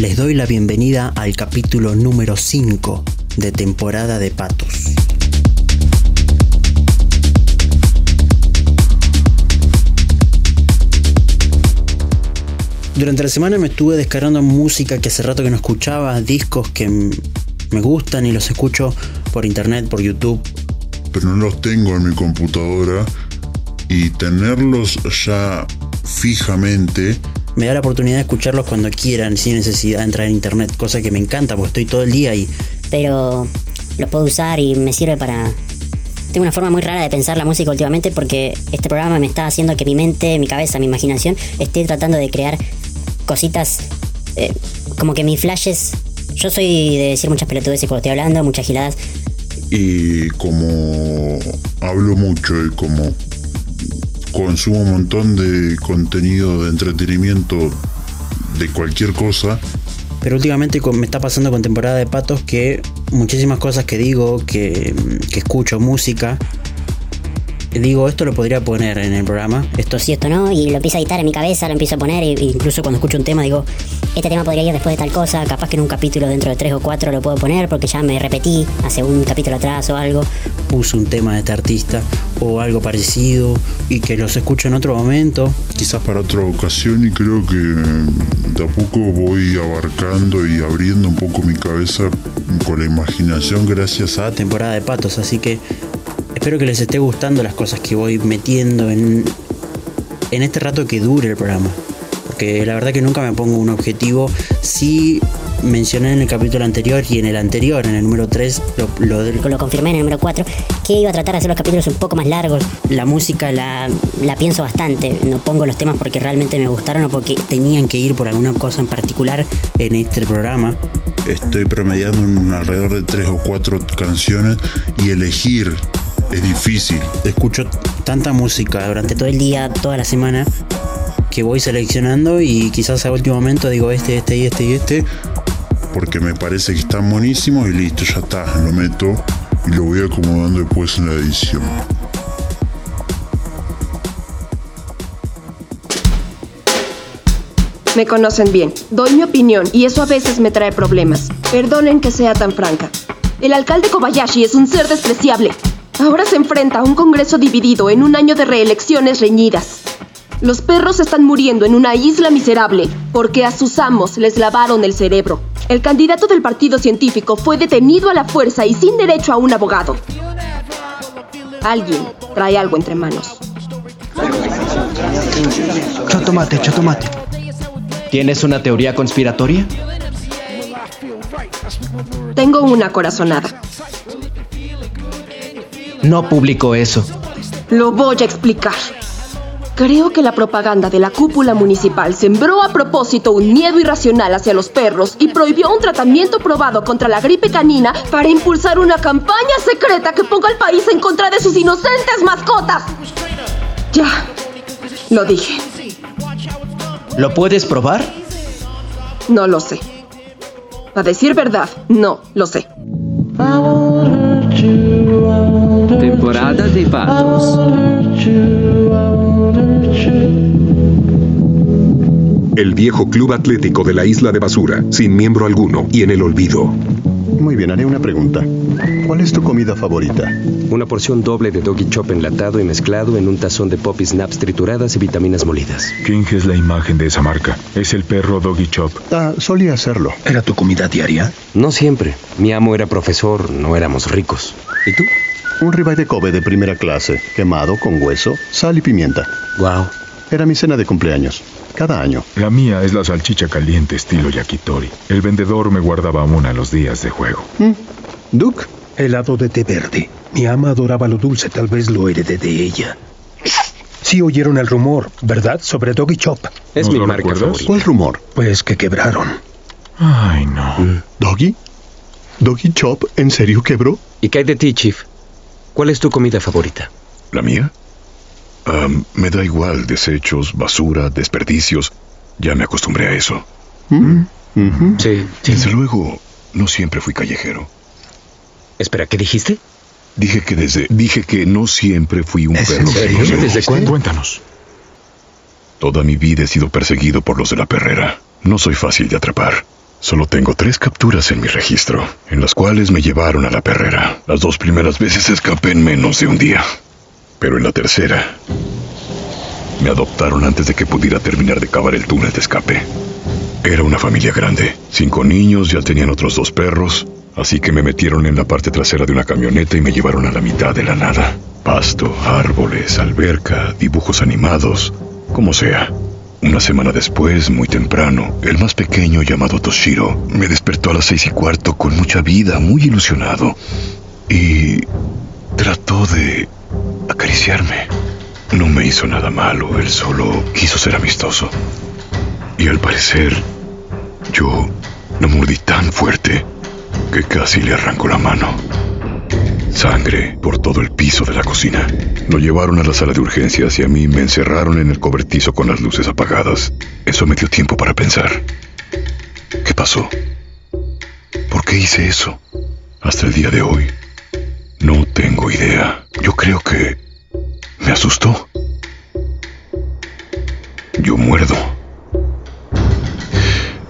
les doy la bienvenida al capítulo número 5 de temporada de Patos. Durante la semana me estuve descargando música que hace rato que no escuchaba, discos que me gustan y los escucho por internet, por YouTube. Pero no los tengo en mi computadora y tenerlos ya fijamente me da la oportunidad de escucharlos cuando quieran, sin necesidad de entrar en internet, cosa que me encanta porque estoy todo el día ahí. Pero los puedo usar y me sirve para... Tengo una forma muy rara de pensar la música últimamente porque este programa me está haciendo que mi mente, mi cabeza, mi imaginación esté tratando de crear cositas eh, como que mis flashes... Yo soy de decir muchas pelotudeces cuando estoy hablando, muchas giladas. Y como hablo mucho y como consumo un montón de contenido de entretenimiento de cualquier cosa. Pero últimamente me está pasando con temporada de patos que muchísimas cosas que digo, que, que escucho, música, digo, esto lo podría poner en el programa. Esto sí, esto no, y lo empiezo a editar en mi cabeza, lo empiezo a poner, e incluso cuando escucho un tema digo, este tema podría ir después de tal cosa, capaz que en un capítulo dentro de tres o cuatro lo puedo poner porque ya me repetí hace un capítulo atrás o algo. Puse un tema de este artista o algo parecido y que los escucho en otro momento. Quizás para otra ocasión y creo que de a poco voy abarcando y abriendo un poco mi cabeza con la imaginación gracias a temporada de patos, así que Espero que les esté gustando las cosas que voy metiendo en, en este rato que dure el programa. Porque la verdad que nunca me pongo un objetivo. Sí mencioné en el capítulo anterior y en el anterior, en el número 3, lo, lo, confirmé en el número 4, que iba a tratar de hacer los capítulos un poco más largos. La música la, la pienso bastante. No pongo los temas porque realmente me gustaron o porque tenían que ir por alguna cosa en particular en este programa. Estoy promediando en alrededor de 3 o 4 canciones y elegir es difícil. Escucho tanta música durante todo el día, toda la semana, que voy seleccionando y quizás a último momento digo este, este y este y este. Porque me parece que están buenísimos y listo, ya está, lo meto y lo voy acomodando después en la edición. Me conocen bien, doy mi opinión y eso a veces me trae problemas. Perdonen que sea tan franca. El alcalde Kobayashi es un ser despreciable. Ahora se enfrenta a un Congreso dividido en un año de reelecciones reñidas. Los perros están muriendo en una isla miserable porque a sus amos les lavaron el cerebro. El candidato del partido científico fue detenido a la fuerza y sin derecho a un abogado. Alguien trae algo entre manos. Chotomate, chotomate. ¿Tienes una teoría conspiratoria? Tengo una corazonada. No publicó eso. Lo voy a explicar. Creo que la propaganda de la cúpula municipal sembró a propósito un miedo irracional hacia los perros y prohibió un tratamiento probado contra la gripe canina para impulsar una campaña secreta que ponga al país en contra de sus inocentes mascotas. Ya, lo dije. ¿Lo puedes probar? No lo sé. A decir verdad, no lo sé. Temporada de patos. El viejo club atlético de la isla de basura, sin miembro alguno y en el olvido. Muy bien, haré una pregunta. ¿Cuál es tu comida favorita? Una porción doble de doggy chop enlatado y mezclado en un tazón de poppy snaps trituradas y vitaminas molidas. ¿Quién es la imagen de esa marca? Es el perro doggy chop. Ah, solía hacerlo. ¿Era tu comida diaria? No siempre. Mi amo era profesor, no éramos ricos. ¿Y tú? Un ribeye de Kobe de primera clase, quemado con hueso, sal y pimienta. Wow. Era mi cena de cumpleaños. Cada año. La mía es la salchicha caliente estilo yakitori. El vendedor me guardaba una los días de juego. ¿Mm? ¿Duke? Helado de té verde. Mi ama adoraba lo dulce, tal vez lo heredé de ella. Sí oyeron el rumor, ¿verdad? Sobre Doggy Chop. Es mi marca favorita. ¿Cuál rumor? Pues que quebraron. Ay, no. ¿Doggy? ¿Doggy Chop en serio quebró? ¿Y qué hay de ti, Chief? ¿Cuál es tu comida favorita? ¿La mía? me da igual, desechos, basura, desperdicios. Ya me acostumbré a eso. Mm. Sí, Desde luego, no siempre fui callejero. Espera, ¿qué dijiste? Dije que desde. Dije que no siempre fui un perro. serio? ¿Desde cuándo? Cuéntanos. Toda mi vida he sido perseguido por los de la perrera. No soy fácil de atrapar. Solo tengo tres capturas en mi registro, en las cuales me llevaron a la perrera. Las dos primeras veces escapé en menos de un día. Pero en la tercera, me adoptaron antes de que pudiera terminar de cavar el túnel de escape. Era una familia grande. Cinco niños, ya tenían otros dos perros, así que me metieron en la parte trasera de una camioneta y me llevaron a la mitad de la nada. Pasto, árboles, alberca, dibujos animados, como sea. Una semana después, muy temprano, el más pequeño llamado Toshiro me despertó a las seis y cuarto con mucha vida, muy ilusionado, y trató de acariciarme. No me hizo nada malo, él solo quiso ser amistoso. Y al parecer, yo lo mordí tan fuerte que casi le arrancó la mano. Sangre por todo el piso de la cocina. Lo llevaron a la sala de urgencias y a mí me encerraron en el cobertizo con las luces apagadas. Eso me dio tiempo para pensar. ¿Qué pasó? ¿Por qué hice eso? Hasta el día de hoy. No tengo idea. Yo creo que me asustó. Yo muerdo.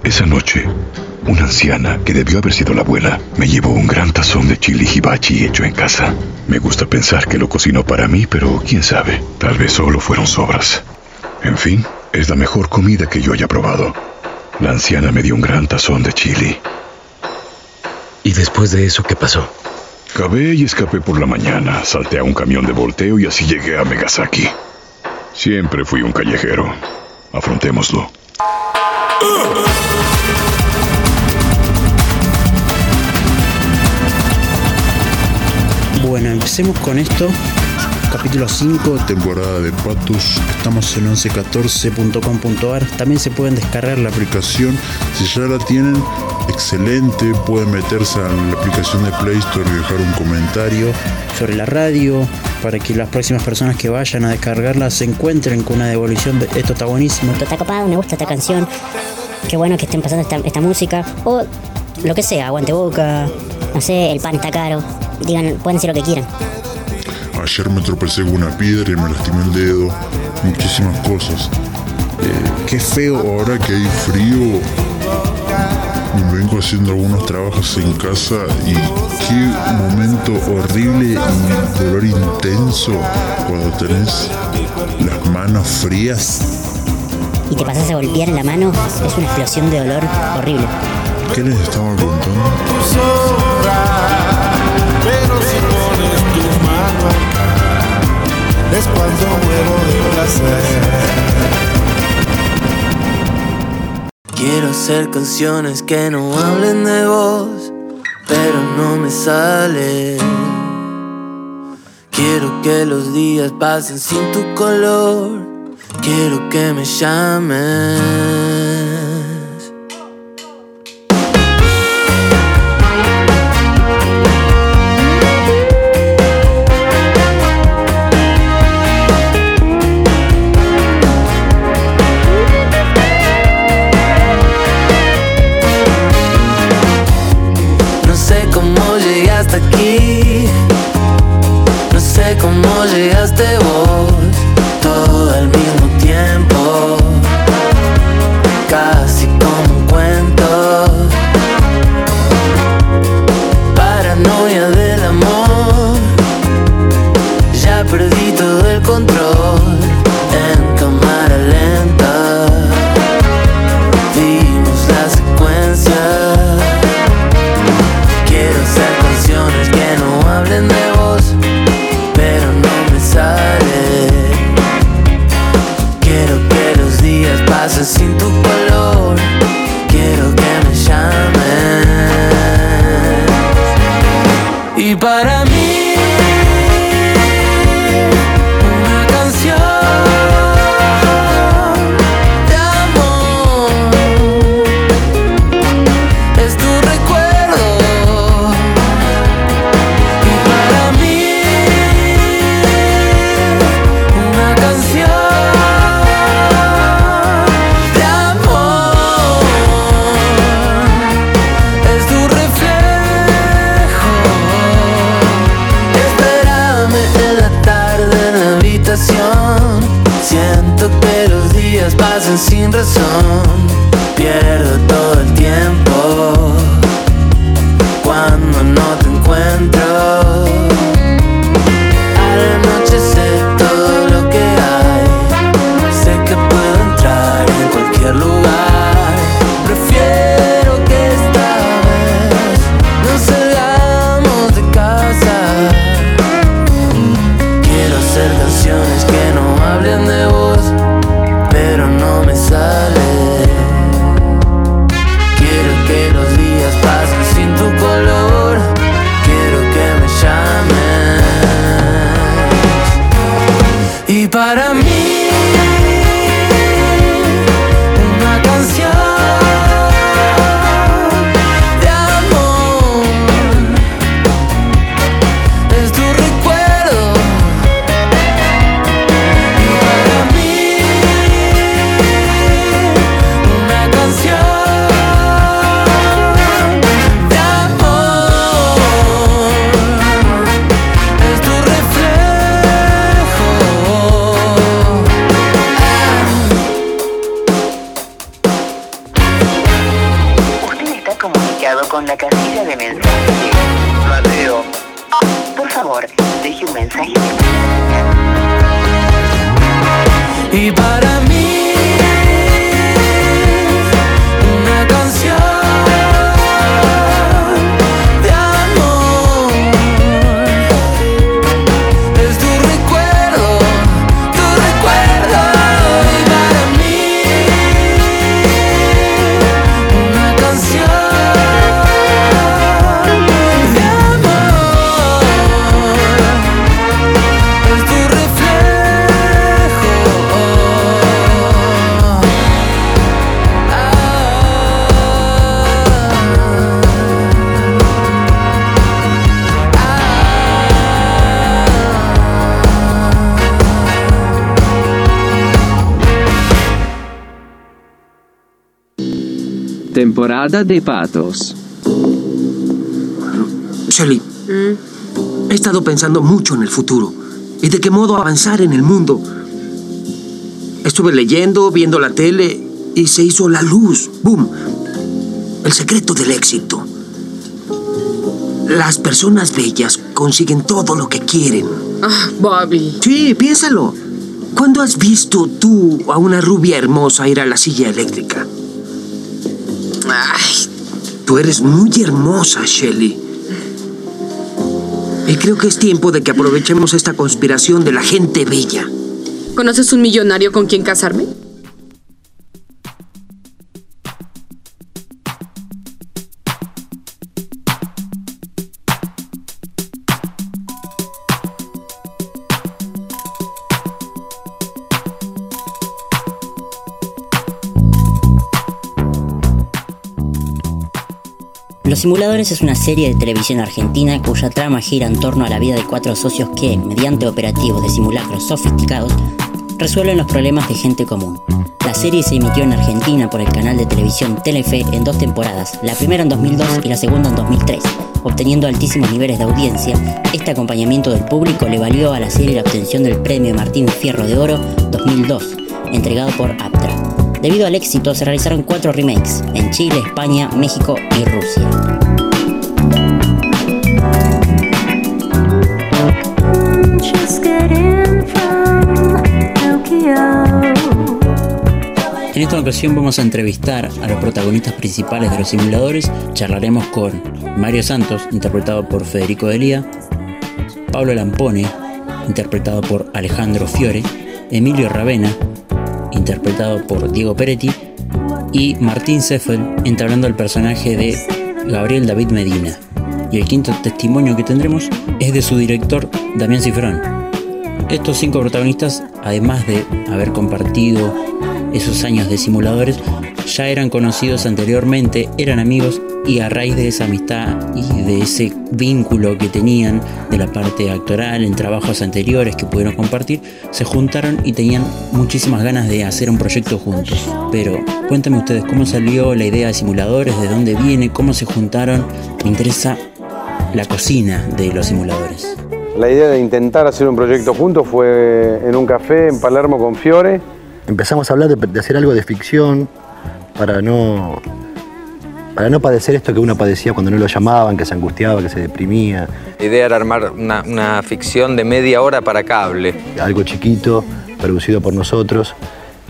Esa noche, una anciana, que debió haber sido la abuela, me llevó un gran tazón de chili hibachi hecho en casa. Me gusta pensar que lo cocinó para mí, pero quién sabe, tal vez solo fueron sobras. En fin, es la mejor comida que yo haya probado. La anciana me dio un gran tazón de chili. ¿Y después de eso qué pasó? Cabé y escapé por la mañana, salté a un camión de volteo y así llegué a Megasaki. Siempre fui un callejero. Afrontémoslo. Bueno, empecemos con esto. Capítulo 5. Temporada de Patos. Estamos en 1114.com.ar. También se pueden descargar la aplicación. Si ya la tienen, excelente. Pueden meterse a la aplicación de Play Store y dejar un comentario sobre la radio para que las próximas personas que vayan a descargarla se encuentren con una devolución de esto está buenísimo. Esto está copado, me gusta esta canción. Qué bueno que estén pasando esta, esta música. O lo que sea, aguante boca. No sé, el pan está caro. Digan, pueden decir lo que quieran. Ayer me tropecé con una piedra y me lastimé el dedo. Muchísimas cosas. Eh, qué feo ahora que hay frío. Me vengo haciendo algunos trabajos en casa y qué momento horrible y dolor intenso cuando tenés las manos frías. Y te pasas a golpear en la mano, es una explosión de dolor horrible. ¿Qué les estaba contando? Pero si pones tu mano acá, es cuando muero de placer. Quiero hacer canciones que no hablen de vos, pero no me sale. Quiero que los días pasen sin tu color, quiero que me llames. Temporada de patos. Shelly, he estado pensando mucho en el futuro y de qué modo avanzar en el mundo. Estuve leyendo, viendo la tele y se hizo la luz. ¡Boom! El secreto del éxito. Las personas bellas consiguen todo lo que quieren. Ah, Bobby. Sí, piénsalo. ¿Cuándo has visto tú a una rubia hermosa ir a la silla eléctrica? Ay, Tú eres muy hermosa, Shelly. Y creo que es tiempo de que aprovechemos esta conspiración de la gente bella. ¿conoces un millonario con quien casarme? Los Simuladores es una serie de televisión argentina cuya trama gira en torno a la vida de cuatro socios que, mediante operativos de simulacros sofisticados, resuelven los problemas de gente común. La serie se emitió en Argentina por el canal de televisión Telefe en dos temporadas, la primera en 2002 y la segunda en 2003. Obteniendo altísimos niveles de audiencia, este acompañamiento del público le valió a la serie la obtención del premio Martín Fierro de Oro 2002, entregado por Aptra. Debido al éxito se realizaron cuatro remakes en Chile, España, México y Rusia. En esta ocasión vamos a entrevistar a los protagonistas principales de los simuladores. Charlaremos con Mario Santos, interpretado por Federico Delía, Pablo Lampone, interpretado por Alejandro Fiore, Emilio Ravena, interpretado por Diego Peretti, y Martín Seffel, entablando el personaje de Gabriel David Medina. Y el quinto testimonio que tendremos es de su director, Damián Cifrón. Estos cinco protagonistas, además de haber compartido esos años de simuladores, ya eran conocidos anteriormente, eran amigos y a raíz de esa amistad y de ese vínculo que tenían de la parte actoral en trabajos anteriores que pudieron compartir, se juntaron y tenían muchísimas ganas de hacer un proyecto juntos. Pero cuéntame ustedes cómo salió la idea de simuladores, de dónde viene, cómo se juntaron. Me interesa la cocina de los simuladores. La idea de intentar hacer un proyecto juntos fue en un café en Palermo con Fiore. Empezamos a hablar de, de hacer algo de ficción para no, para no padecer esto que uno padecía cuando no lo llamaban, que se angustiaba, que se deprimía. La idea era armar una, una ficción de media hora para cable. Algo chiquito, producido por nosotros.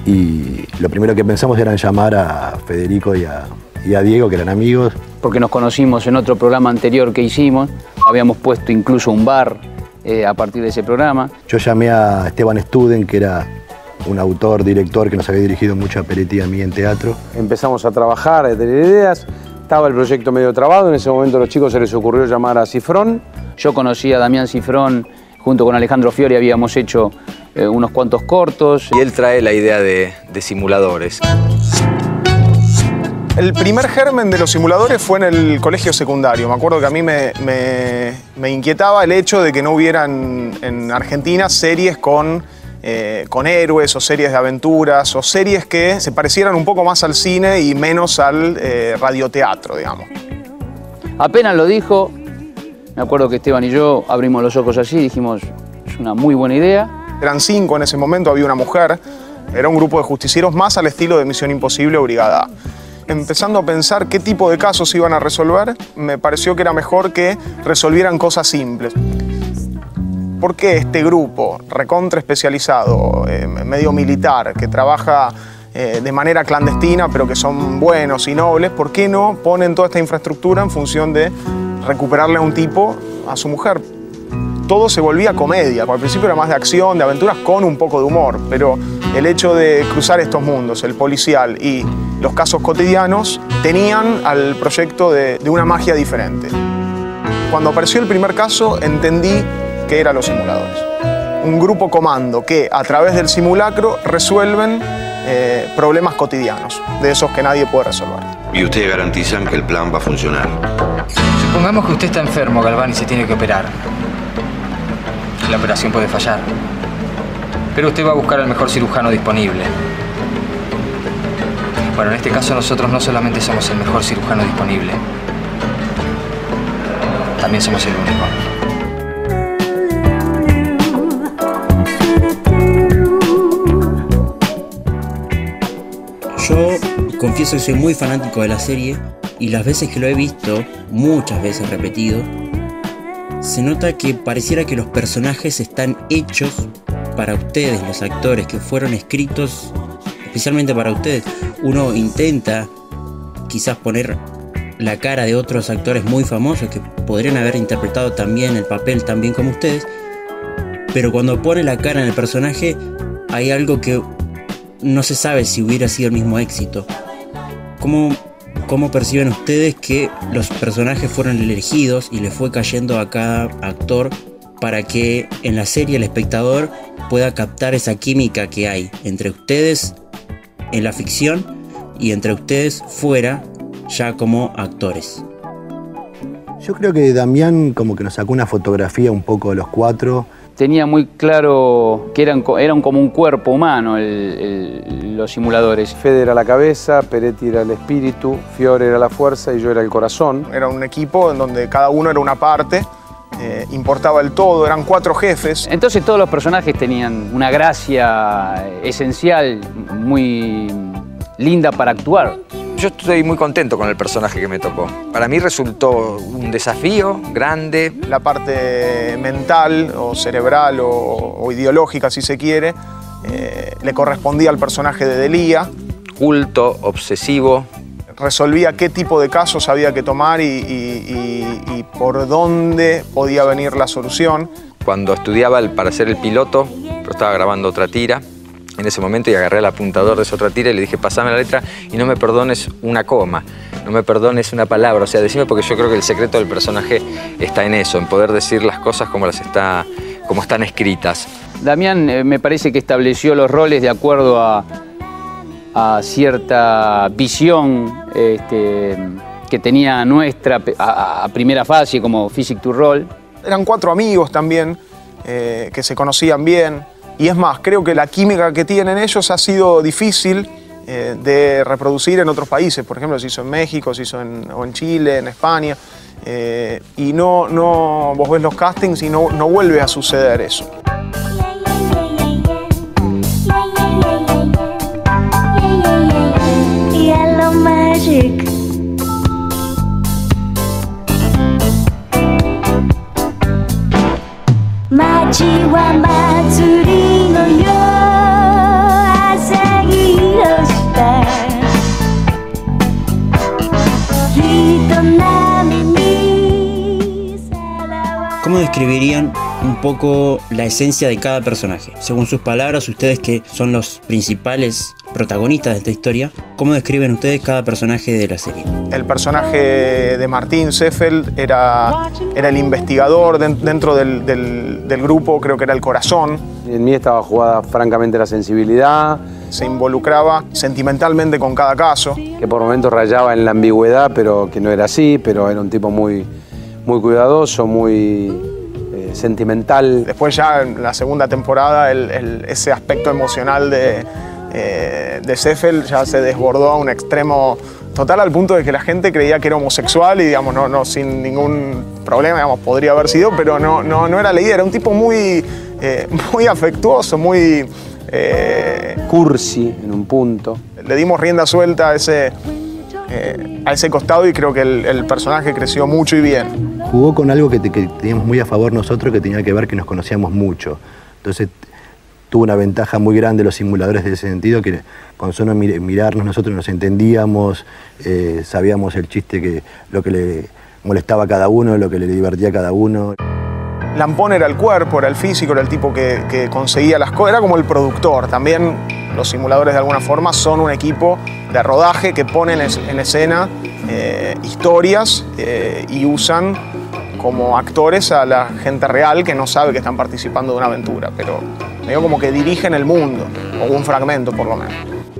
Y lo primero que pensamos era en llamar a Federico y a, y a Diego, que eran amigos. porque nos conocimos en otro programa anterior que hicimos. Habíamos puesto incluso un bar eh, a partir de ese programa. Yo llamé a Esteban Studen, que era un autor, director que nos había dirigido mucho a Peretti y a mí en teatro. Empezamos a trabajar, a tener ideas. Estaba el proyecto medio trabado. En ese momento a los chicos se les ocurrió llamar a Cifrón. Yo conocí a Damián Cifrón, junto con Alejandro Fiori habíamos hecho eh, unos cuantos cortos. Y él trae la idea de, de simuladores. El primer germen de los simuladores fue en el colegio secundario. Me acuerdo que a mí me, me- me inquietaba el hecho de que no hubieran en Argentina series con, eh, con héroes o series de aventuras o series que se parecieran un poco más al cine y menos al eh, radioteatro, digamos. Apenas lo dijo, me acuerdo que Esteban y yo abrimos los ojos así y dijimos, es una muy buena idea. Eran cinco en ese momento, había una mujer. Era un grupo de justicieros más al estilo de Misión Imposible o Brigada. Empezando a pensar qué tipo de casos iban a resolver, me pareció que era mejor que resolvieran cosas simples. ¿Por qué este grupo recontra especializado, eh, medio militar, que trabaja eh, de manera clandestina, pero que son buenos y nobles, ¿por qué no ponen toda esta infraestructura en función de recuperarle a un tipo a su mujer? todo se volvía comedia. Al principio era más de acción, de aventuras con un poco de humor, pero el hecho de cruzar estos mundos, el policial y los casos cotidianos, tenían al proyecto de, de una magia diferente. Cuando apareció el primer caso, entendí que eran los simuladores. Un grupo comando que a través del simulacro resuelven eh, problemas cotidianos, de esos que nadie puede resolver. Y ustedes garantizan que el plan va a funcionar. Supongamos que usted está enfermo, Galván, y se tiene que operar. La operación puede fallar. Pero usted va a buscar al mejor cirujano disponible. Bueno, en este caso nosotros no solamente somos el mejor cirujano disponible, también somos el único. Yo confieso que soy muy fanático de la serie y las veces que lo he visto, muchas veces repetido, se nota que pareciera que los personajes están hechos para ustedes, los actores, que fueron escritos especialmente para ustedes. Uno intenta quizás poner la cara de otros actores muy famosos que podrían haber interpretado también el papel tan bien como ustedes, pero cuando pone la cara en el personaje hay algo que no se sabe si hubiera sido el mismo éxito. ¿Cómo, cómo perciben ustedes que los personajes fueron elegidos y le fue cayendo a cada actor para que en la serie el espectador pueda captar esa química que hay entre ustedes en la ficción y entre ustedes fuera ya como actores? Yo creo que Damián como que nos sacó una fotografía un poco de los cuatro. Tenía muy claro que eran, co- eran como un cuerpo humano el- el- los simuladores. Fede era la cabeza, Peretti era el espíritu, Fiore era la fuerza y yo era el corazón. Era un equipo en donde cada uno era una parte, eh, importaba el todo, eran cuatro jefes. Entonces todos los personajes tenían una gracia esencial, muy linda para actuar. Yo estoy muy contento con el personaje que me tocó. Para mí resultó un desafío grande. La parte mental o cerebral o, o ideológica, si se quiere, eh, le correspondía al personaje de Delía. Culto, obsesivo. Resolvía qué tipo de casos había que tomar y, y- y- y por dónde podía venir la solución. Cuando estudiaba el- para ser el piloto, estaba grabando otra tira en ese momento y agarré el apuntador de esa otra tira y le dije, pasame la letra y no me perdones una coma, no me perdones una palabra, o sea, decime porque yo creo que el secreto del personaje está en eso, en poder decir las cosas como las está, como están escritas. Damián eh, me parece que estableció los roles de acuerdo a, a cierta visión este, que tenía nuestra a primera fase como Physic to Roll. Eran cuatro amigos también eh, que se conocían bien. Y es más, creo que la química que tienen ellos ha sido difícil eh, de reproducir en otros países. Por ejemplo, se hizo en México, se hizo en, o en Chile, en España. eh, y no, no, vos ves los castings y no, no vuelve a suceder eso. Magic. Describirían un poco la esencia de cada personaje. Según sus palabras, ustedes que son los principales protagonistas de esta historia, ¿cómo describen ustedes cada personaje de la serie? El personaje de Martín Seffeld era, era el investigador den- dentro del, del- del grupo, creo que era el corazón. En mí estaba jugada francamente la sensibilidad. Se involucraba sentimentalmente con cada caso. Que por momentos rayaba en la ambigüedad, pero que no era así, pero era un tipo muy, muy cuidadoso, muy eh, sentimental. Después ya en la segunda temporada el- el- ese aspecto emocional de, eh, de Seffel ya se desbordó a un extremo total al punto de que la gente creía que era homosexual y digamos, no, no sin ningún problema, digamos, podría haber sido, pero no, no, no era leída, era un tipo muy, eh, muy afectuoso, muy... eh, Cursi en un punto. le dimos rienda suelta a ese, eh, a ese costado y creo que el, el personaje creció mucho y bien. Jugó con algo que, te- que teníamos muy a favor nosotros, que tenía que ver que nos conocíamos mucho. Entonces tuvo una ventaja muy grande los simuladores de ese sentido, que con solo mir- mirarnos nosotros nos entendíamos, eh, sabíamos el chiste, que lo que le molestaba a cada uno, lo que le divertía a cada uno. Lampón era el cuerpo, era el físico, era el tipo que, que conseguía las cosas, era como el productor. También los simuladores de alguna forma son un equipo de rodaje que ponen en escena eh, historias eh, y usan como actores a la gente real que no sabe que están participando de una aventura, pero medio como que dirigen el mundo, o un fragmento por lo menos.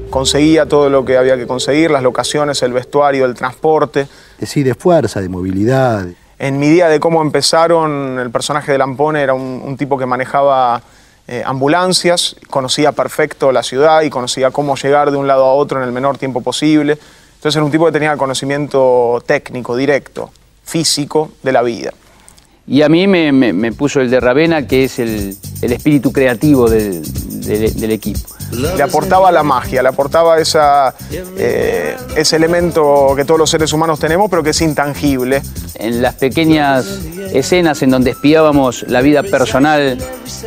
Conseguía todo lo que había que conseguir, las locaciones, el vestuario, el transporte. Sí, de fuerza, de movilidad. En mi día de cómo empezaron, el personaje de Lampone era un, un tipo que manejaba eh, ambulancias, conocía perfecto la ciudad y conocía cómo llegar de un lado a otro en el menor tiempo posible. Entonces era un tipo que tenía conocimiento técnico, directo, físico de la vida. Y a mí me, puso el de Ravena, que es el, espíritu creativo del equipo. Le aportaba la magia, le aportaba eh, ese elemento que todos los seres humanos tenemos, pero que es intangible. En las pequeñas escenas en donde espiábamos la vida personal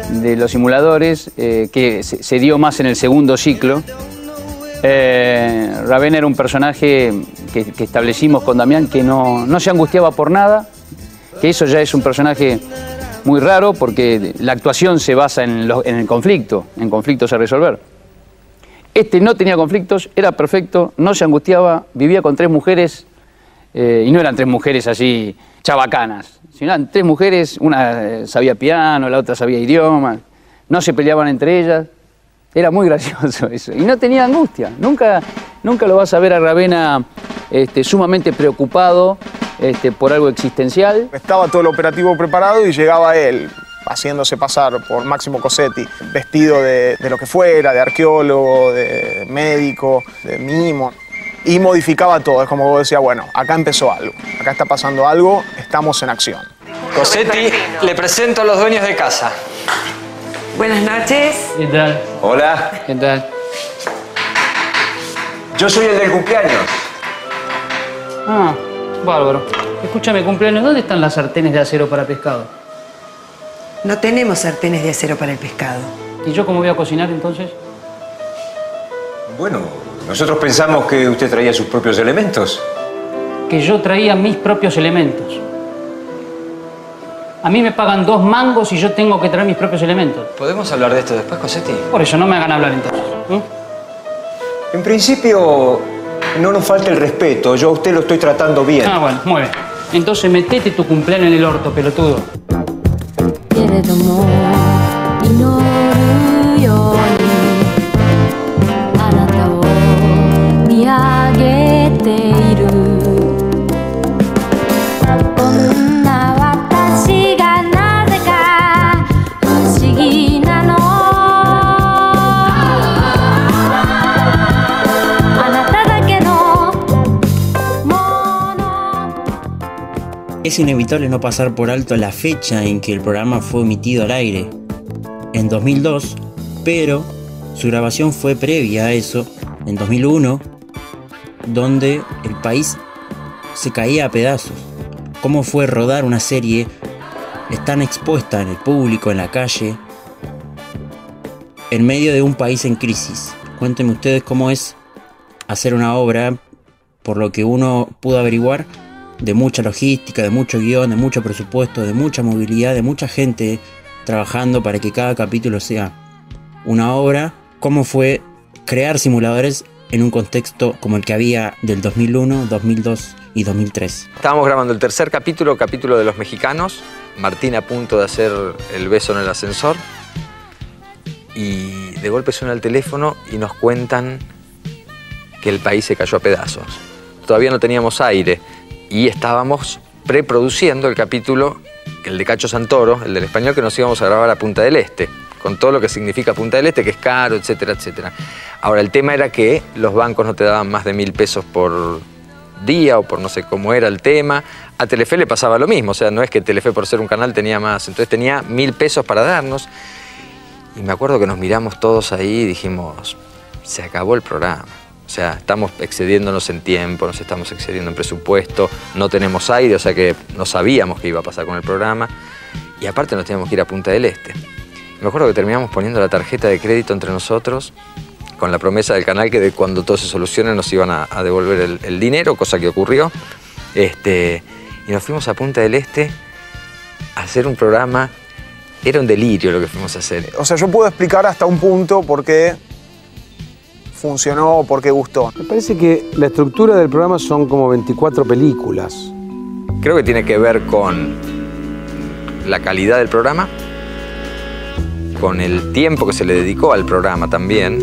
de los simuladores, eh, que se, dio más en el segundo ciclo, eh, Ravena era un personaje que, establecimos con Damián que no, no se angustiaba por nada, que eso ya es un personaje muy raro porque la actuación se basa en el conflicto, en conflictos a resolver. Este no tenía conflictos, era perfecto, no se angustiaba, vivía con tres mujeres, eh, y no eran tres mujeres así chabacanas, sino eran tres mujeres, una eh, sabía piano, la otra sabía idiomas, no se peleaban entre ellas, era muy gracioso eso, y no tenía angustia, nunca, nunca lo vas a ver a Ravena este, sumamente preocupado este, por algo existencial. Estaba todo el operativo preparado y llegaba él, haciéndose pasar por Máximo Cosetti, vestido de, de lo que fuera, de arqueólogo, de médico, de mimo. Y modificaba todo, es como vos decías, bueno, acá empezó algo, acá está pasando algo, estamos en acción. Cosetti, le presento a los dueños de casa. Buenas noches. ¿Qué tal? Hola. ¿Qué tal? Yo soy el del cumpleaños. Ah, bárbaro. Escúchame, cumpleaños, ¿dónde están las sartenes de acero para pescado? No tenemos sartenes de acero para el pescado. ¿Y yo cómo voy a cocinar entonces? Bueno, nosotros pensamos que usted traía sus propios elementos. Que yo traía mis propios elementos. A mí me pagan dos mangos y yo tengo que traer mis propios elementos. ¿Podemos hablar de esto después, Cosetti? Por eso no me hagan hablar entonces. ¿eh? En principio, no nos falta el respeto. Yo a usted lo estoy tratando bien. Ah, bueno, muy bien. Entonces metete tu cumpleaños en el orto, pelotudo redomó. Es inevitable no pasar por alto la fecha en que el programa fue emitido al aire, en 2002, pero su grabación fue previa a eso, en 2001, donde el país se caía a pedazos. ¿Cómo fue rodar una serie tan expuesta en el público, en la calle, en medio de un país en crisis? Cuéntenme ustedes cómo es hacer una obra, por lo que uno pudo averiguar, de mucha logística, de mucho guion, de mucho presupuesto, de mucha movilidad, de mucha gente trabajando para que cada capítulo sea una obra, cómo fue crear simuladores en un contexto como el que había del 2001, 2002 y 2003. Estábamos grabando el tercer capítulo, capítulo de los mexicanos. Martín a punto de hacer el beso en el ascensor. Y de golpe suena el teléfono y nos cuentan que el país se cayó a pedazos. Todavía no teníamos aire y estábamos preproduciendo el capítulo, el de Cacho Santoro, el del español, que nos íbamos a grabar a Punta del Este, con todo lo que significa Punta del Este, que es caro, etcétera, etcétera. Ahora, el tema era que los bancos no te daban más de mil pesos por día o por no sé cómo era el tema. A Telefe le pasaba lo mismo, o sea, no es que Telefe por ser un canal tenía más, entonces tenía mil pesos para darnos. Y me acuerdo que nos miramos todos ahí y dijimos, se acabó el programa. O sea, estamos excediéndonos en tiempo, nos estamos excediendo en presupuesto, no tenemos aire, o sea que no sabíamos qué iba a pasar con el programa. Y aparte nos teníamos que ir a Punta del Este. Me acuerdo que terminamos poniendo la tarjeta de crédito entre nosotros con la promesa del canal que de cuando todo se solucione nos iban a, devolver el, el dinero, cosa que ocurrió. Este, y nos fuimos a Punta del Este a hacer un programa. Era un delirio lo que fuimos a hacer. O sea, yo puedo explicar hasta un punto por qué funcionó o por qué gustó. Me parece que la estructura del programa son como 24 películas. Creo que tiene que ver con la calidad del programa, con el tiempo que se le dedicó al programa también.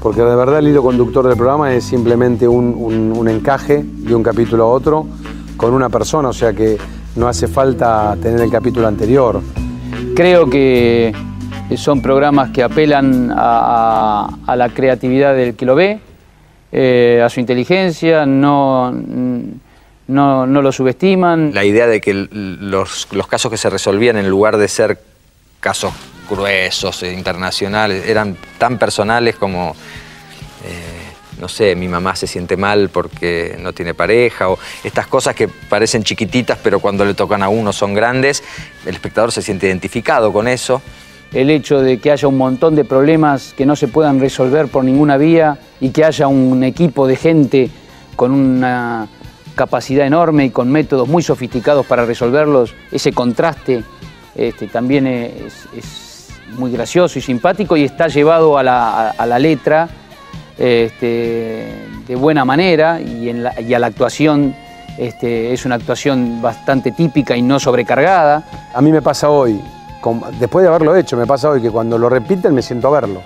Porque de verdad el hilo conductor del programa es simplemente un, un- un encaje de un capítulo a otro con una persona, o sea que no hace falta tener el capítulo anterior. Creo que son programas que apelan a, la creatividad del que lo ve, eh, a su inteligencia, no, no, lo subestiman. La idea de que los, los casos que se resolvían en lugar de ser casos gruesos, e internacionales, eran tan personales como, eh, no sé, mi mamá se siente mal porque no tiene pareja, o estas cosas que parecen chiquititas pero cuando le tocan a uno son grandes, el espectador se siente identificado con eso. El hecho de que haya un montón de problemas que no se puedan resolver por ninguna vía y que haya un equipo de gente con una capacidad enorme y con métodos muy sofisticados para resolverlos, ese contraste este, también es, muy gracioso y simpático y está llevado a la, letra este, de buena manera y, a la actuación este, es una actuación bastante típica y no sobrecargada. A mí me pasa hoy, después de haberlo hecho, me pasa hoy que cuando lo repiten me siento a verlo.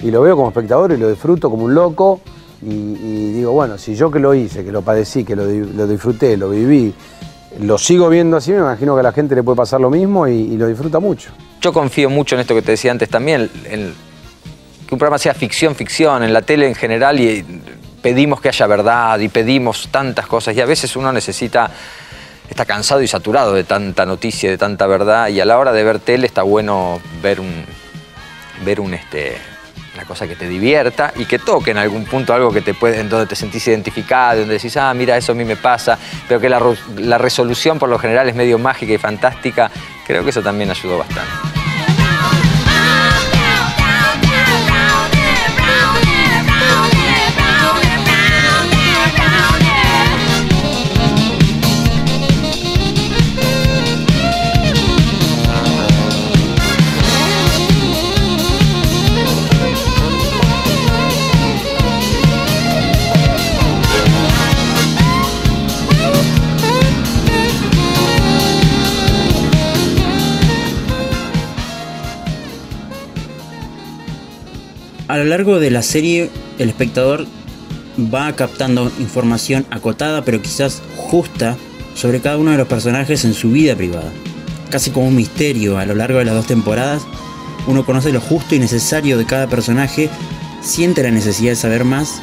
Y lo veo como espectador y lo disfruto como un loco. Y, digo, bueno, si yo que lo hice, que lo padecí, que lo disfruté, lo viví, lo sigo viendo así, me imagino que a la gente le puede pasar lo mismo y, y lo disfruta mucho. Yo confío mucho en esto que te decía antes también, en que un programa sea ficción, ficción, en la tele en general y pedimos que haya verdad y pedimos tantas cosas y a veces uno necesita, está cansado y saturado de tanta noticia, de tanta verdad y a la hora de ver tele está bueno ver un, ver un este, una cosa que te divierta y que toque en algún punto algo que te puede, en donde te sentís identificado, donde decís, ah, mira, eso a mí me pasa, pero que la, la resolución por lo general es medio mágica y fantástica, creo que eso también ayudó bastante. Lo largo de la serie, el espectador va captando información acotada, pero quizás justa, sobre cada uno de los personajes en su vida privada. Casi como un misterio a lo largo de las dos temporadas, uno conoce lo justo y necesario de cada personaje, siente la necesidad de saber más,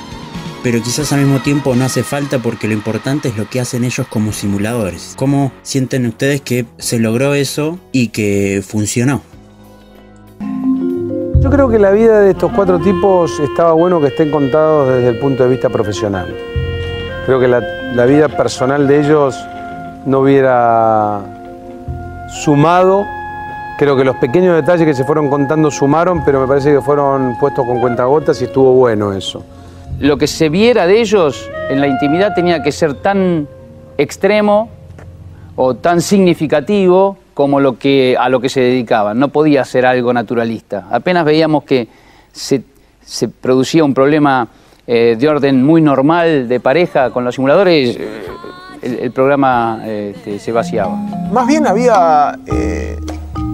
pero quizás al mismo tiempo no hace falta porque lo importante es lo que hacen ellos como simuladores. ¿Cómo sienten ustedes que se logró eso y que funcionó? Yo creo que la vida de estos cuatro tipos estaba bueno que estén contados desde el punto de vista profesional. Creo que la, vida personal de ellos no hubiera sumado. Creo que los pequeños detalles que se fueron contando sumaron, pero me parece que fueron puestos con cuentagotas y estuvo bueno eso. Lo que se viera de ellos en la intimidad tenía que ser tan extremo o tan significativo como lo que, a lo que se dedicaban. No podía ser algo naturalista. Apenas veíamos que se, producía un problema eh, de orden muy normal de pareja con los simuladores, eh, el, programa eh, este, se vaciaba. Más bien había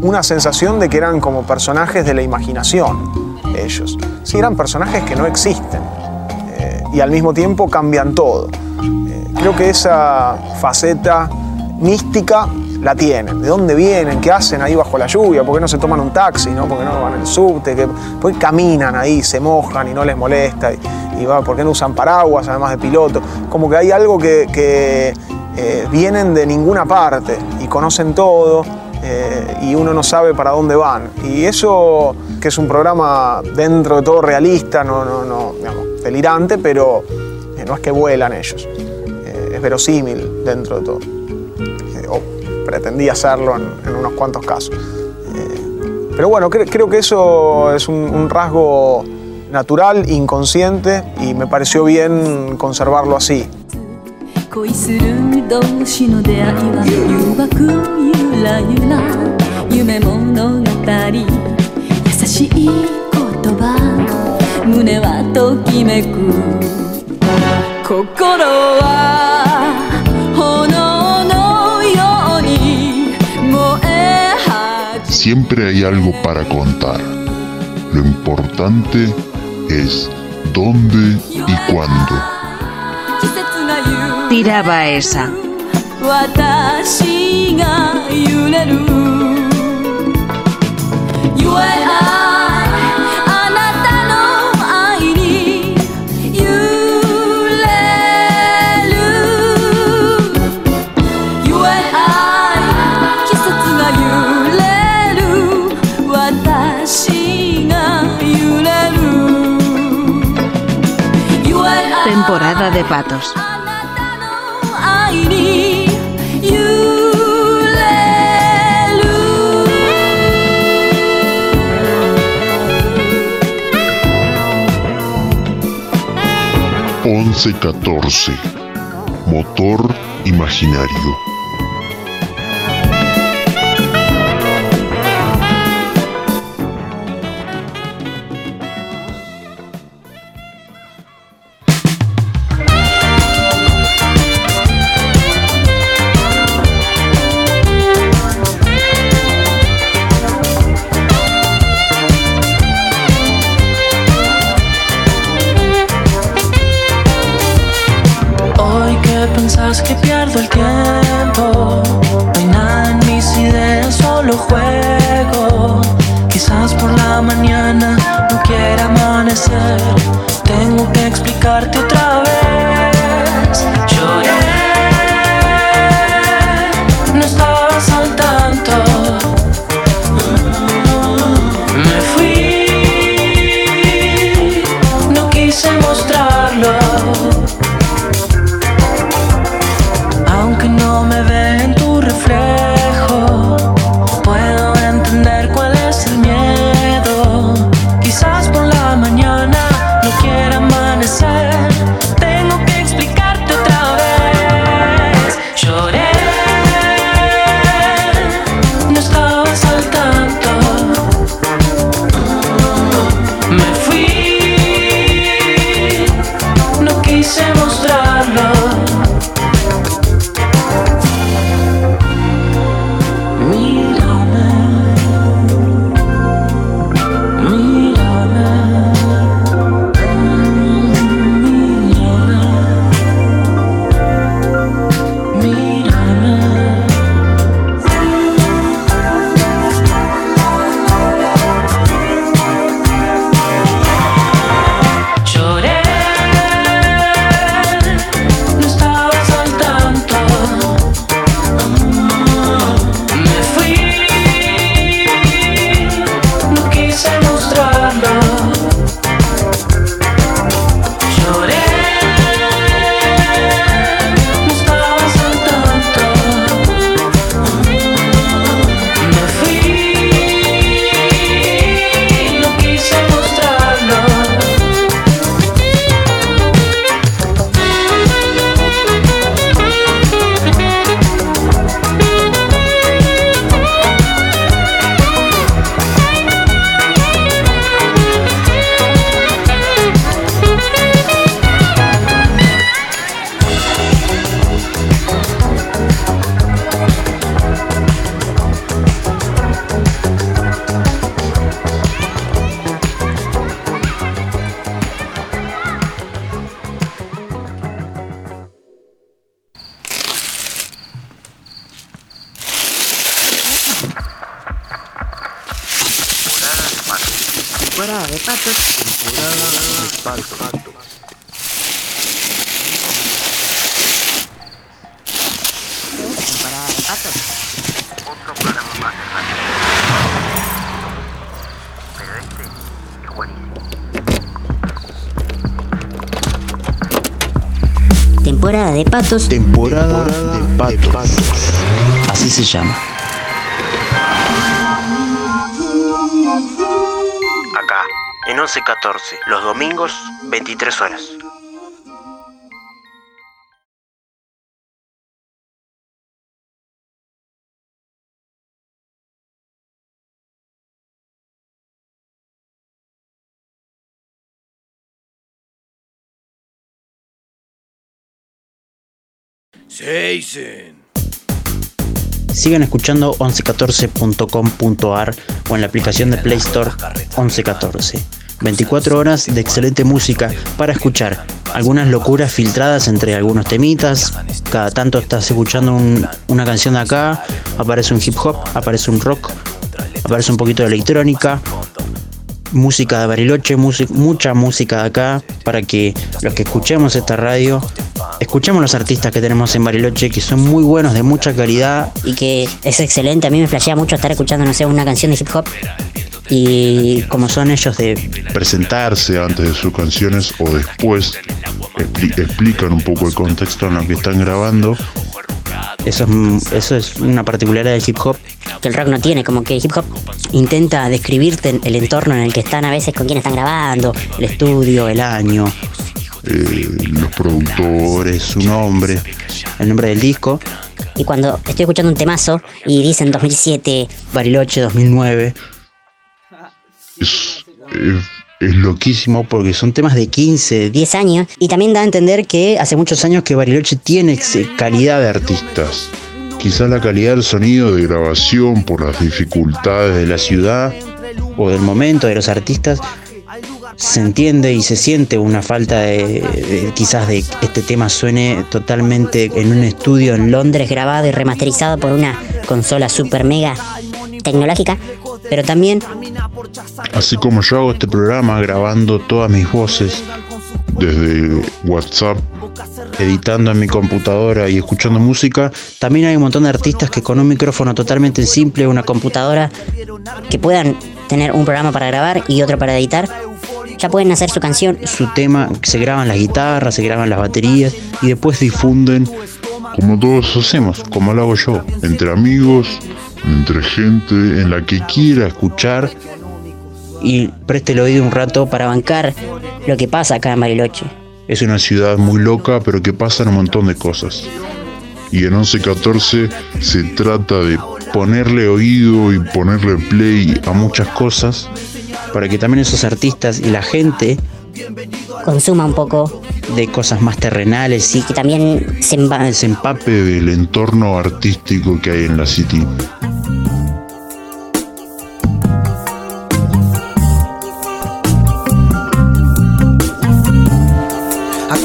una sensación de que eran como personajes de la imaginación, ellos. Sí, eran personajes que no existen y al mismo tiempo cambian todo. Creo que esa faceta mística la tienen. ¿De dónde vienen? ¿Qué hacen ahí bajo la lluvia? ¿Por qué no se toman un taxi? ¿no? ¿Por qué no van en subte? ¿Qué- ¿Por qué caminan ahí, se mojan y no les molesta? Y, ¿Por qué no usan paraguas además de piloto? Como que hay algo que, eh, vienen de ninguna parte y conocen todo eh, y uno no sabe para dónde van. Y eso, que es un programa dentro de todo realista, no, no, no, digamos, delirante, pero eh, no es que vuelan ellos. Es verosímil dentro de todo. Pretendía hacerlo en, unos cuantos casos. Eh, pero bueno, cre- creo que eso es un rasgo natural, inconsciente, y me pareció bien conservarlo así. Siempre hay algo para contar. Lo importante es dónde y cuándo. Tiraba esa. temporada de patos. Once catorce. Motor imaginario. Temporada de patos. Temporada de patos. Así se llama. Acá, en 1114, los domingos, 23 horas. Sigan escuchando 1114.com.ar o en la aplicación de Play Store 1114. 24 horas de excelente música para escuchar. Algunas locuras filtradas entre algunos temitas. Cada tanto estás escuchando un- una canción de acá, aparece un hip hop, aparece un rock, aparece un poquito de electrónica. Música de Bariloche, mucha música de acá para que los que escuchemos esta radio escuchemos los artistas que tenemos en Bariloche que son muy buenos, de mucha calidad Y que es excelente. A mí me flashea mucho estar escuchando, no sé, una canción de hip hop. Y como son ellos de presentarse antes de sus canciones o después expli- explican un poco el contexto en el que están grabando. Eso es, eso es una particularidad del hip hop. que el rock no tiene, como que hip hop intenta describirte el entorno en el que están a veces con quién están grabando, el estudio, el año, eh, los productores, su nombre, el nombre del disco. Y cuando estoy escuchando un temazo y dicen 2007, Bariloche 2009, Es, es- es loquísimo porque son temas de 15, 10 años, y también da a entender que hace muchos años que Bariloche tiene ex- calidad de artista. artistas. Quizás la calidad del sonido de grabación por las dificultades de la ciudad o del momento de los artistas se entiende y se siente una falta de, de- quizás de que este tema suene totalmente en un estudio en Londres grabado y remasterizado por una consola super mega tecnológica, pero también Así como yo hago este programa grabando todas mis voces desde WhatsApp, editando en mi computadora y escuchando música, también hay un montón de artistas que con un micrófono totalmente simple, una computadora, que puedan tener un programa para grabar y otro para editar, ya pueden hacer su canción. su tema, se graban las guitarras, se graban las baterías y después difunden como todos hacemos, como lo hago yo, entre amigos, entre gente en la que quiera escuchar. y preste el oído un rato para bancar lo que pasa acá en Bariloche. Es una ciudad muy loca, pero que pasan un montón de cosas. Y en 1114 se trata de ponerle oído y ponerle play a muchas cosas para que también esos artistas y la gente Consuma un poco de cosas más terrenales y que también se empape del entorno artístico que hay en la City.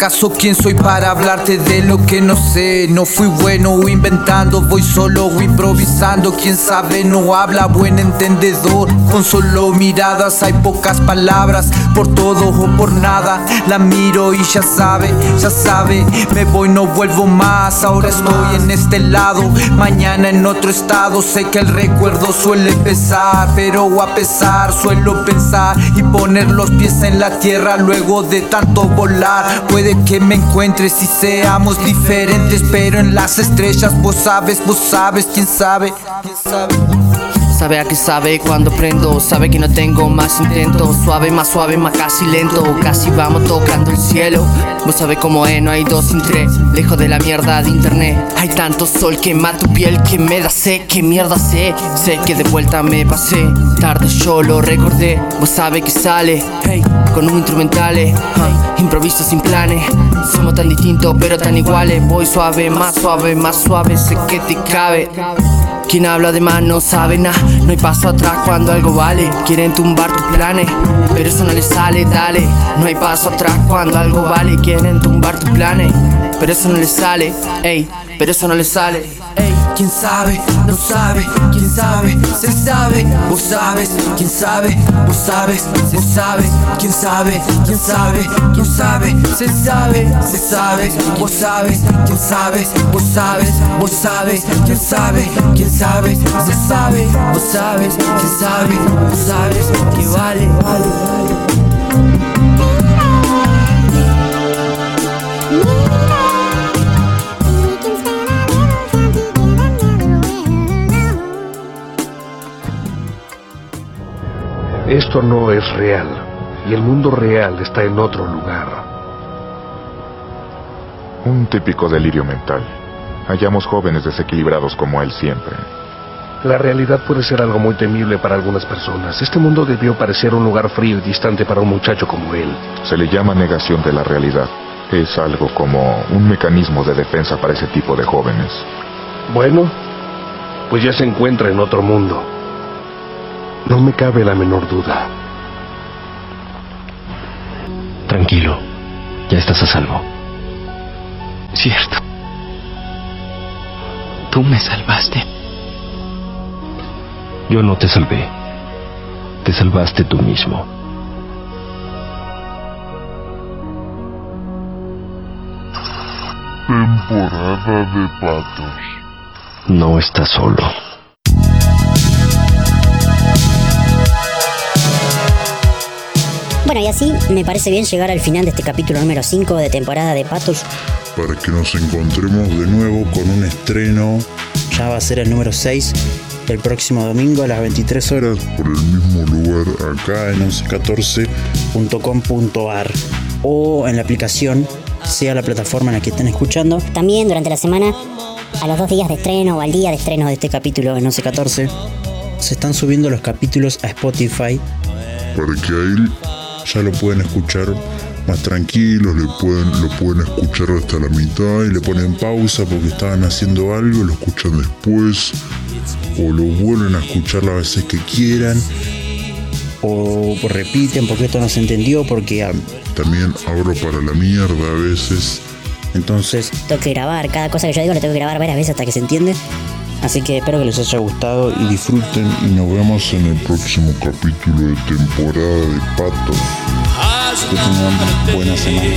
¿Acaso quién soy para hablarte de lo que no sé? No fui bueno inventando, voy solo improvisando. Quién sabe, no habla buen entendedor. Con solo miradas hay pocas palabras, por todo o por nada. La miro y ya sabe, ya sabe. Me voy, no vuelvo más. Ahora estoy en este lado, mañana en otro estado. Sé que el recuerdo suele pesar, pero a pesar suelo pensar y poner los pies en la tierra luego de tanto volar. Puede que me encuentres y seamos diferentes, pero en las estrellas vos sabes, vos sabes, quién sabe, quién sabe. Sabe a qué sabe cuando prendo, sabe que no tengo más intento. Suave, más suave, más casi lento. Casi vamos tocando el cielo. Vos sabés cómo es, no hay dos sin tres. Lejos de la mierda de internet. Hay tanto sol que mata tu piel que me da sé que mierda sé. Sé que de vuelta me pasé. Tarde yo lo recordé. Vos sabés que sale, hey, con un instrumental. eh, improviso sin planes. Somos tan distintos pero tan iguales. Voy suave, más suave, más suave. Sé que te cabe. Quien habla de más no sabe nada, no hay paso atrás cuando algo vale. Quieren tumbar tus planes, pero eso no les sale, dale. No hay paso atrás cuando algo vale. Quieren tumbar tus planes, pero eso no les sale, ey, pero eso no les sale. ey. Quién sabe, no sabe, quién sabe, se sabe, vos sabes, quién sabe, vos sabes, se sabe, quién sabe, quién sabe, quién sabe, se sabe, se sabe, vos sabes, quién sabe, vos sabes, vos sabes, quién sabe, quién sabe, se sabe, vos sabes, quién sabe, vos sabes, que vale, vale. Esto no es real y el mundo real está en otro lugar. Un típico delirio mental. Hallamos jóvenes desequilibrados como él siempre. La realidad puede ser algo muy temible para algunas personas. Este mundo debió parecer un lugar frío y distante para un muchacho como él. Se le llama negación de la realidad. Es algo como un mecanismo de defensa para ese tipo de jóvenes. Bueno, pues ya se encuentra en otro mundo. No me cabe la menor duda. Tranquilo, ya estás a salvo. Cierto. Tú me salvaste. Yo no te salvé. Te salvaste tú mismo. Temporada de patos. No estás solo. Bueno, y así me parece bien llegar al final de este capítulo número 5 de temporada de Patos. Para que nos encontremos de nuevo con un estreno. Ya va a ser el número 6 el próximo domingo a las 23 horas. Por el mismo lugar acá en 1114.com.ar o en la aplicación, sea la plataforma en la que estén escuchando. También durante la semana, a los dos días de estreno o al día de estreno de este capítulo en 1114, se están subiendo los capítulos a Spotify. Para que ahí ya lo pueden escuchar más tranquilos, le pueden, lo pueden escuchar hasta la mitad y le ponen pausa porque estaban haciendo algo, lo escuchan después o lo vuelven a escuchar las veces que quieran. O repiten porque esto no se entendió, porque... ah, También abro para la mierda a veces. Entonces, Tengo que grabar, cada cosa que yo digo lo tengo que grabar varias veces hasta que se entiende. Así que espero que les haya gustado y disfruten y nos vemos en el próximo capítulo de temporada de Patos. que tengan buena semana.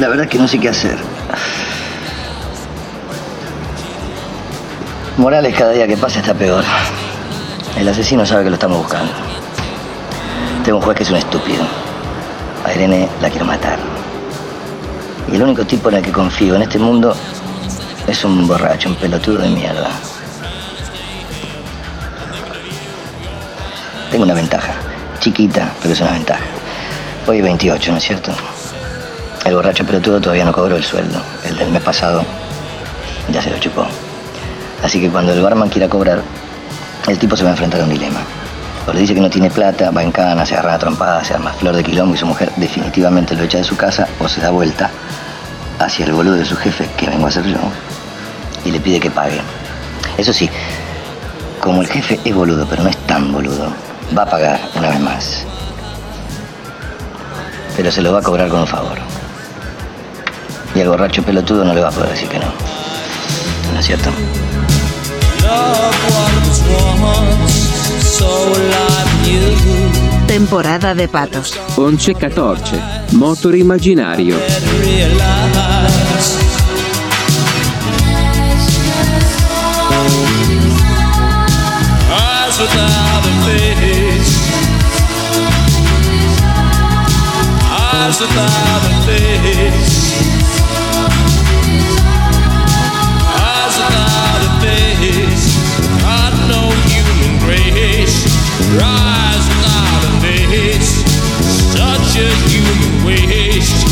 La verdad es que no sé qué hacer. Morales cada día que pasa está peor. El asesino sabe que lo estamos buscando. Tengo un juez que es un estúpido. A Irene la quiero matar. Y el único tipo en el que confío en este mundo es un borracho, un pelotudo de mierda. Tengo una ventaja. Chiquita, pero es una ventaja. Hoy es 28, ¿no es cierto? El borracho pelotudo todavía no cobró el sueldo, el del mes pasado. Ya se lo chupó. Así que cuando el barman quiera cobrar, el tipo se va a enfrentar a un dilema. O le dice que no tiene plata, va en cana, se agarra a trompada, se arma flor de quilombo y su mujer definitivamente lo echa de su casa o se da vuelta hacia el boludo de su jefe, que vengo a ser yo, y le pide que pague. Eso sí, como el jefe es boludo, pero no es tan boludo, va a pagar una vez más. Pero se lo va a cobrar con un favor. Y al borracho pelotudo no le va a poder decir que no. ¿No es cierto? Temporada de patos. 11-14. Motor imaginario. eyes without a face. rising out of waste, such a human waste.